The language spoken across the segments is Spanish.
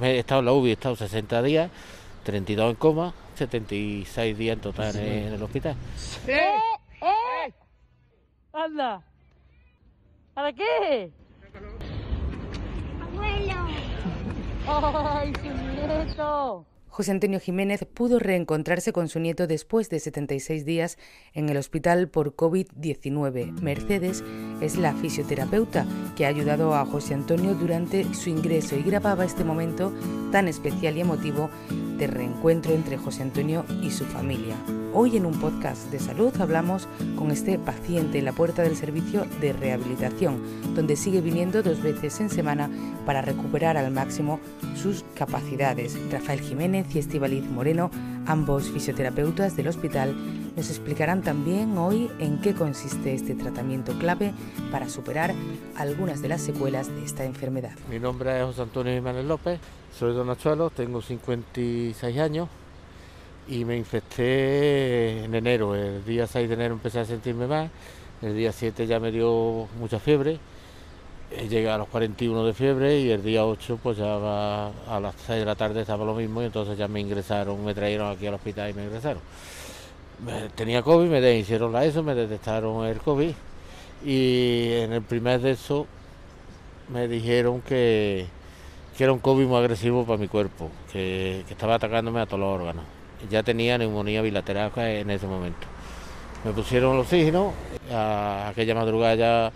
He estado en la UBI, he estado 60 días, 32 en coma, 76 días en total en, en el hospital. ¡Eh! ¡Eh! ¡Anda! ¿Para qué? Abuelo. ¡Ay, su nieto! José Antonio Jiménez pudo reencontrarse con su nieto después de 76 días en el hospital por COVID-19. Mercedes es la fisioterapeuta que ha ayudado a José Antonio durante su ingreso y grababa este momento tan especial y emotivo de reencuentro entre José Antonio y su familia. Hoy en un podcast de salud hablamos con este paciente en la puerta del servicio de rehabilitación, donde sigue viniendo dos veces en semana para recuperar al máximo sus capacidades. Rafael Jiménez y Estibaliz Moreno, ambos fisioterapeutas del hospital, nos explicarán también hoy en qué consiste este tratamiento clave para superar algunas de las secuelas de esta enfermedad. Mi nombre es José Antonio Jiménez López, soy donachuelo, tengo 56 años y me infecté en enero. El día 6 de enero empecé a sentirme mal, el día 7 ya me dio mucha fiebre, eh, llegué a los 41 de fiebre y el día 8 pues ya a las 6 de la tarde estaba lo mismo y entonces ya me ingresaron, me trajeron aquí al hospital y me ingresaron. Tenía COVID, me hicieron la ESO, me detectaron el COVID y en el primer de eso me dijeron que, que era un COVID muy agresivo para mi cuerpo, que, que estaba atacándome a todos los órganos. Ya tenía neumonía bilateral en ese momento. Me pusieron el oxígeno, a aquella madrugada ya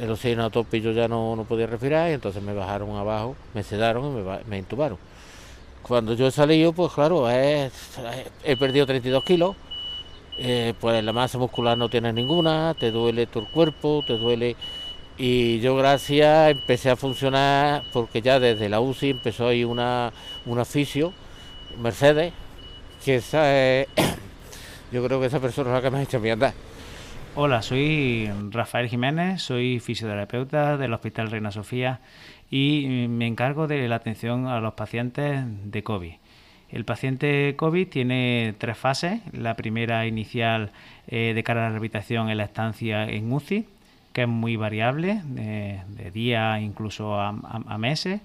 el oxígeno a tope yo ya no, no podía respirar y entonces me bajaron abajo, me sedaron y me, me intubaron. Cuando yo he salido, pues claro, he perdido 32 kilos, eh, pues la masa muscular no tienes ninguna, te duele el cuerpo, te duele... Y yo gracias empecé a funcionar porque ya desde la UCI empezó ahí una, una fisio, Mercedes, que esa es- yo creo que esa persona es la que me ha hecho mí andar. Hola, soy Rafael Jiménez, soy fisioterapeuta del Hospital Reina Sofía y me encargo de la atención a los pacientes de COVID. El paciente COVID tiene tres fases. La primera inicial eh, de cara a la rehabilitación es la estancia en UCI, que es muy variable, de, de días incluso a- a meses.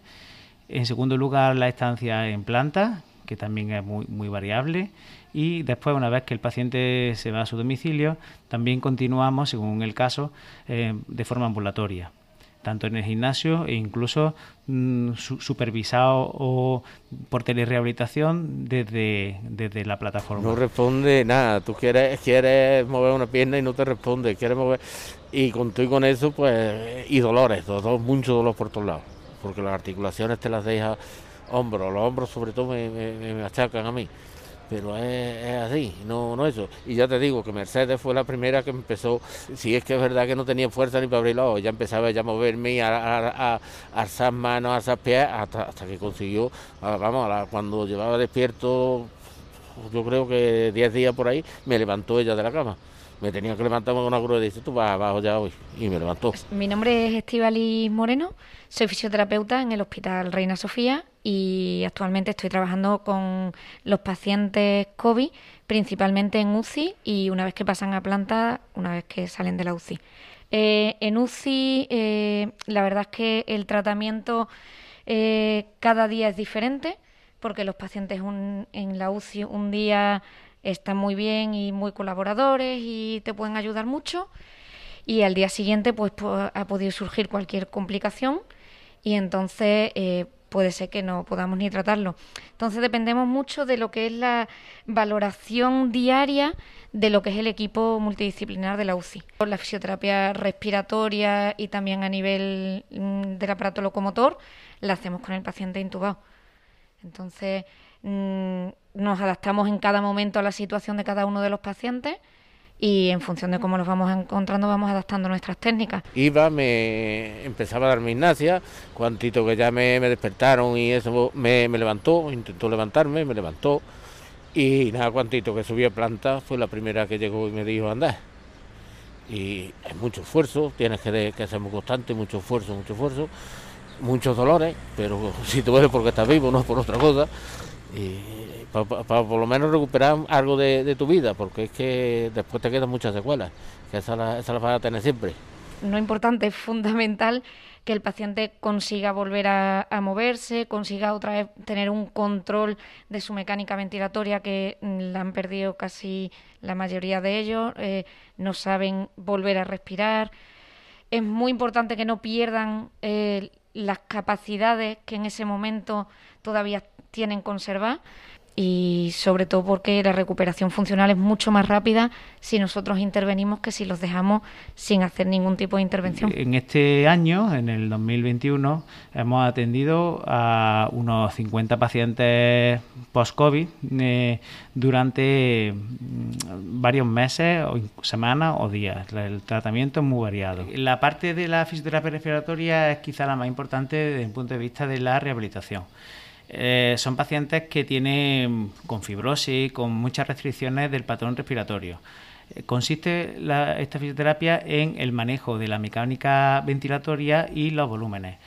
En segundo lugar, la estancia en planta, que también es muy, muy variable. Y después, una vez que el paciente se va a su domicilio, también continuamos, según el caso, eh, de forma ambulatoria, tanto en el gimnasio e incluso mm, su- supervisado o por telerehabilitación desde, desde la plataforma. No responde nada, tú quieres, quieres mover una pierna y no te responde, quieres mover... Y con tú y con eso, pues, y dolores, dolor, mucho dolor por todos lados, porque las articulaciones te las deja hombros, los hombros sobre todo me, me- me achacan a mí, pero es, así, no, no eso. Y ya te digo que Mercedes fue la primera que empezó, si es que es verdad que no tenía fuerza ni para abrir los ojos, ya empezaba ya a moverme a, a, a- a alzar manos, a alzar pies, hasta, hasta que consiguió, vamos, cuando llevaba despierto yo creo que 10 días por ahí, me levantó ella de la cama. Me tenía que levantar con una grúa y dice, tú vas abajo ya hoy. Y me levantó. Mi nombre es Estivali Moreno, soy fisioterapeuta en el Hospital Reina Sofía y actualmente estoy trabajando con los pacientes COVID, principalmente en UCI y una vez que pasan a planta, una vez que salen de la UCI. Eh, en UCI, eh, la verdad es que el tratamiento eh, cada día es diferente porque los pacientes un- en la UCI un día están muy bien y muy colaboradores y te pueden ayudar mucho y al día siguiente pues ha podido surgir cualquier complicación y entonces eh, puede ser que no podamos ni tratarlo. Entonces dependemos mucho de lo que es la valoración diaria de lo que es el equipo multidisciplinar de la UCI. La fisioterapia respiratoria y también a nivel mm, del aparato locomotor la hacemos con el paciente intubado. Entonces mm, nos adaptamos en cada momento a la situación de cada uno de los pacientes y en función de cómo los vamos encontrando vamos adaptando nuestras técnicas. Iba, me empezaba a dar mi gimnasia, cuantito que ya me, despertaron y eso me, levantó, intentó levantarme, me levantó. Y nada, cuantito que subí a planta, fue la primera que llegó y me dijo andar. Y es mucho esfuerzo, tienes que, que ser muy constante, mucho esfuerzo, mucho esfuerzo, muchos dolores, pero si te duele porque estás vivo, no es por otra cosa. Y para por lo menos recuperar algo de, de tu vida, porque es que después te quedan muchas secuelas, que esas las esa las vas a tener siempre. No importante, es fundamental que el paciente consiga volver a, moverse, consiga otra vez tener un control de su mecánica ventilatoria que la han perdido casi la mayoría de ellos, eh, no saben volver a respirar. Es muy importante que no pierdan eh, las capacidades que en ese momento todavía tienen conservar y sobre todo porque la recuperación funcional es mucho más rápida si nosotros intervenimos que si los dejamos sin hacer ningún tipo de intervención. En este año, en el 2021, hemos atendido a unos 50 pacientes post-COVID eh, durante mm, varios meses, o semanas o días. El tratamiento es muy variado. La parte de la fisioterapia respiratoria es quizá la más importante desde el punto de vista de la rehabilitación. Eh, son pacientes que tienen con fibrosis, con muchas restricciones del patrón respiratorio. Eh, consiste esta fisioterapia en el manejo de la mecánica ventilatoria y los volúmenes,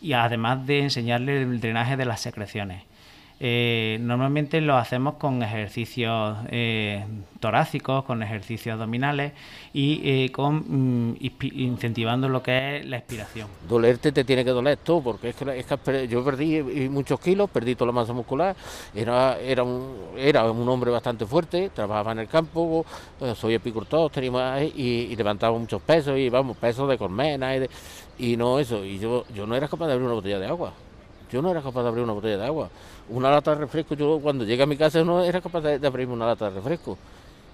y además de enseñarle el drenaje de las secreciones. Eh, normalmente lo hacemos con ejercicios eh, torácicos, con ejercicios abdominales y eh, con mm, incentivando lo que es la expiración. Dolerte te tiene que doler todo, porque es que, yo perdí muchos kilos, perdí toda la masa muscular, era, era, un, era un hombre bastante fuerte, trabajaba en el campo, soy epicultor, tenía, y, y, levantaba muchos pesos, y vamos, pesos de colmena, y, y no eso, y yo, yo no era capaz de abrir una botella de agua. Yo no era capaz de abrir una botella de agua. Una lata de refresco, yo cuando llegué a mi casa no era capaz de, abrirme una lata de refresco.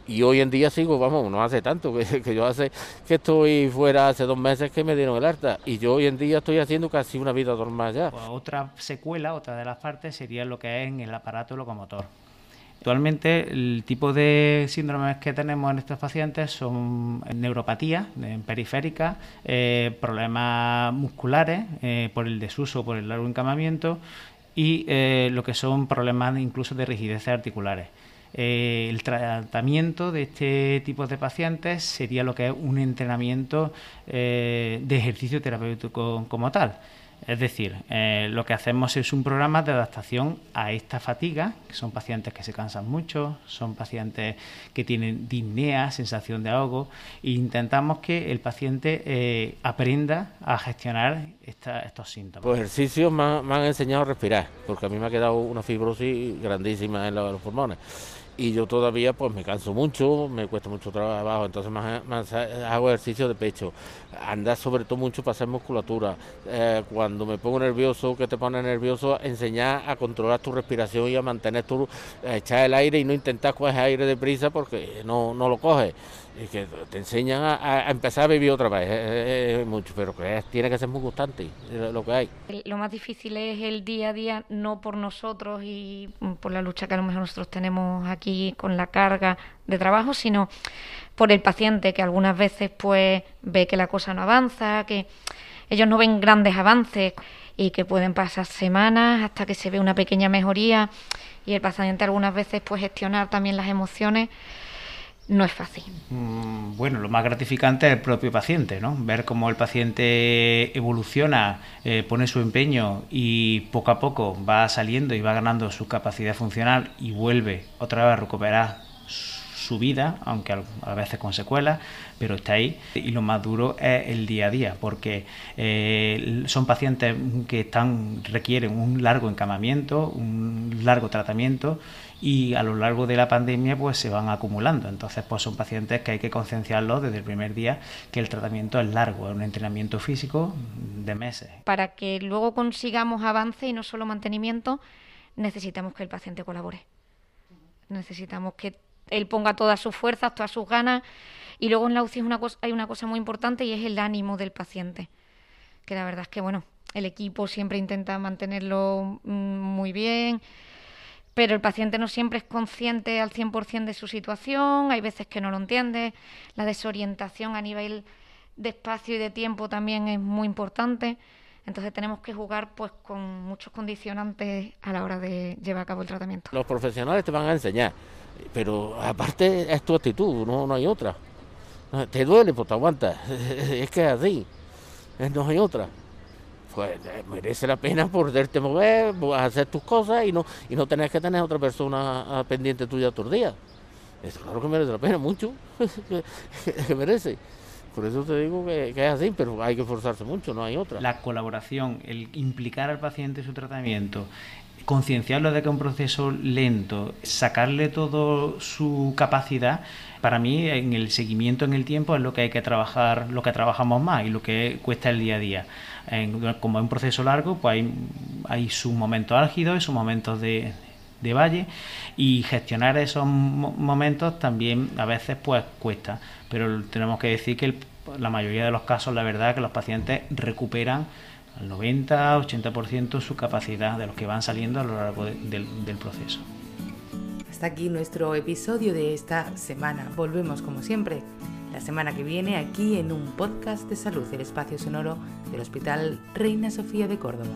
Y hoy en día sigo, vamos, no hace tanto, que, yo hace que estoy fuera hace dos meses que me dieron el harta. Y yo hoy en día estoy haciendo casi una vida normal ya. Pues otra secuela, otra de las partes sería lo que es en el aparato locomotor. Actualmente el tipo de síndromes que tenemos en estos pacientes son neuropatía periférica, eh, problemas musculares eh, por el desuso, por el largo encamamiento y eh, lo que son problemas incluso de rigidez articulares. el tratamiento de este tipo de pacientes sería lo que es un entrenamiento de ejercicio terapéutico como tal. Es decir, eh, lo que hacemos es un programa de adaptación a esta fatiga, que son pacientes que se cansan mucho, son pacientes que tienen disnea, sensación de ahogo, e intentamos que el paciente eh, aprenda a gestionar estos síntomas. Los ejercicios me, han enseñado a respirar, porque a mí me ha quedado una fibrosis grandísima en los pulmones y yo todavía pues me canso mucho, me cuesta mucho trabajo, entonces más, hago ejercicio de pecho, andar sobre todo mucho para hacer musculatura, eh, cuando me pongo nervioso, que te pone nervioso, enseñar a controlar tu respiración y a mantener tu, echar el aire y no intentar coger aire deprisa porque no, no lo coges y que te enseñan a, empezar a vivir otra vez, es, mucho, pero que tiene que ser muy constante lo que hay. Lo más difícil es el día a día, no por nosotros y por la lucha que a lo mejor nosotros tenemos aquí con la carga de trabajo, sino por el paciente que algunas veces pues ve que la cosa no avanza, que ellos no ven grandes avances y que pueden pasar semanas hasta que se ve una pequeña mejoría y el paciente algunas veces pues gestionar también las emociones no es fácil. Mm, bueno, lo más gratificante es el propio paciente, ¿no? Ver cómo el paciente evoluciona, eh, pone su empeño y poco a poco va saliendo y va ganando su capacidad funcional y vuelve otra vez a recuperar su vida, aunque a veces con secuelas, pero está ahí. Y lo más duro es el día a día, porque eh, son pacientes que están requieren un largo encamamiento, un largo tratamiento y a lo largo de la pandemia pues se van acumulando. Entonces pues son pacientes que hay que concienciarlos desde el primer día que el tratamiento es largo, es un entrenamiento físico de meses. Para que luego consigamos avance y no solo mantenimiento, necesitamos que el paciente colabore. Necesitamos que él ponga todas sus fuerzas, todas sus ganas. Y luego en la UCI una cosa, hay una cosa muy importante y es el ánimo del paciente. Que la verdad es que, bueno, el equipo siempre intenta mantenerlo mm, muy bien, pero el paciente no siempre es consciente al 100% de su situación, hay veces que no lo entiende, la desorientación a nivel de espacio y de tiempo también es muy importante. Entonces tenemos que jugar pues con muchos condicionantes a la hora de llevar a cabo el tratamiento. Los profesionales te van a enseñar, pero aparte es tu actitud, no, no hay otra. Te duele, pues te aguantas. Es que es así, no hay otra pues eh, merece la pena poderte mover, hacer tus cosas y no, y no tener que tener otra persona pendiente tuya todos los días. Eso claro que merece la pena, mucho, que merece. Por eso te digo que, es así, pero hay que esforzarse mucho, no hay otra. La colaboración, el implicar al paciente en su tratamiento, concienciarlo de que es un proceso lento, sacarle toda su capacidad, para mí en el seguimiento en el tiempo es lo que hay que trabajar, lo que trabajamos más y lo que cuesta el día a día. como es un proceso largo, pues hay, hay sus momentos álgidos y sus momentos de, de valle y gestionar esos momentos también a veces pues cuesta, pero tenemos que decir que la mayoría de los casos la verdad es que los pacientes recuperan al 90-80% su capacidad de los que van saliendo a lo largo del proceso. Hasta aquí nuestro episodio de esta semana. Volvemos como siempre la semana que viene aquí en un podcast de salud, el espacio sonoro del Hospital Reina Sofía de Córdoba.